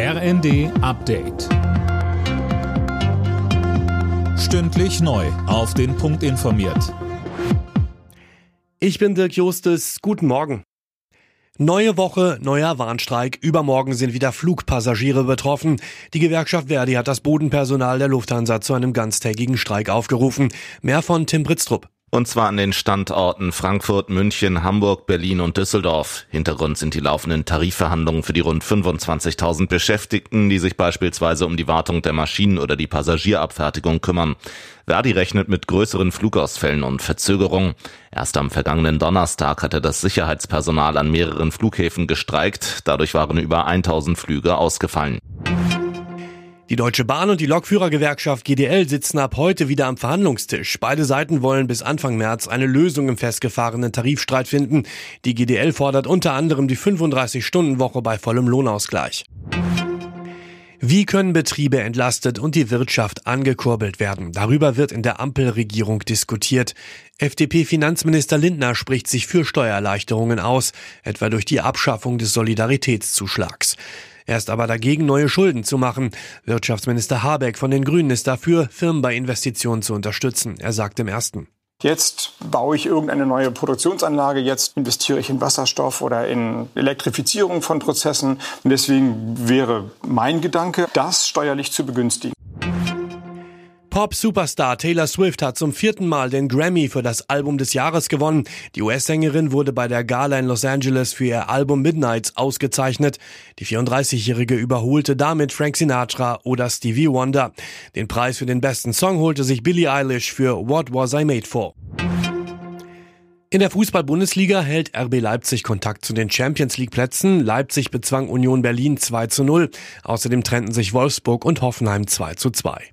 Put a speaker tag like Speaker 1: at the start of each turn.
Speaker 1: RND Update. Stündlich neu. Auf den Punkt informiert.
Speaker 2: Ich bin Dirk Justes. Guten Morgen. Neue Woche, neuer Warnstreik. Übermorgen sind wieder Flugpassagiere betroffen. Die Gewerkschaft Verdi hat das Bodenpersonal der Lufthansa zu einem ganztägigen Streik aufgerufen. Mehr von Tim Britztrup.
Speaker 3: Und zwar an den Standorten Frankfurt, München, Hamburg, Berlin und Düsseldorf. Hintergrund sind die laufenden Tarifverhandlungen für die rund 25.000 Beschäftigten, die sich beispielsweise um die Wartung der Maschinen oder die Passagierabfertigung kümmern. Verdi rechnet mit größeren Flugausfällen und Verzögerungen. Erst am vergangenen Donnerstag hatte das Sicherheitspersonal an mehreren Flughäfen gestreikt. Dadurch waren über 1000 Flüge ausgefallen.
Speaker 2: Die Deutsche Bahn und die Lokführergewerkschaft GDL sitzen ab heute wieder am Verhandlungstisch. Beide Seiten wollen bis Anfang März eine Lösung im festgefahrenen Tarifstreit finden. Die GDL fordert unter anderem die 35-Stunden-Woche bei vollem Lohnausgleich. Wie können Betriebe entlastet und die Wirtschaft angekurbelt werden? Darüber wird in der Ampelregierung diskutiert. FDP-Finanzminister Lindner spricht sich für Steuererleichterungen aus, etwa durch die Abschaffung des Solidaritätszuschlags. Er ist aber dagegen, neue Schulden zu machen. Wirtschaftsminister Habeck von den Grünen ist dafür, Firmen bei Investitionen zu unterstützen. Er sagt im ersten.
Speaker 4: Jetzt baue ich irgendeine neue Produktionsanlage, jetzt investiere ich in Wasserstoff oder in Elektrifizierung von Prozessen. Und deswegen wäre mein Gedanke, das steuerlich zu begünstigen.
Speaker 2: Pop-Superstar Taylor Swift hat zum vierten Mal den Grammy für das Album des Jahres gewonnen. Die US-Sängerin wurde bei der Gala in Los Angeles für ihr Album Midnights ausgezeichnet. Die 34-Jährige überholte damit Frank Sinatra oder Stevie Wonder. Den Preis für den besten Song holte sich Billie Eilish für What Was I Made For. In der Fußball-Bundesliga hält RB Leipzig Kontakt zu den Champions League Plätzen. Leipzig bezwang Union Berlin 2 zu 0. Außerdem trennten sich Wolfsburg und Hoffenheim 2 zu 2.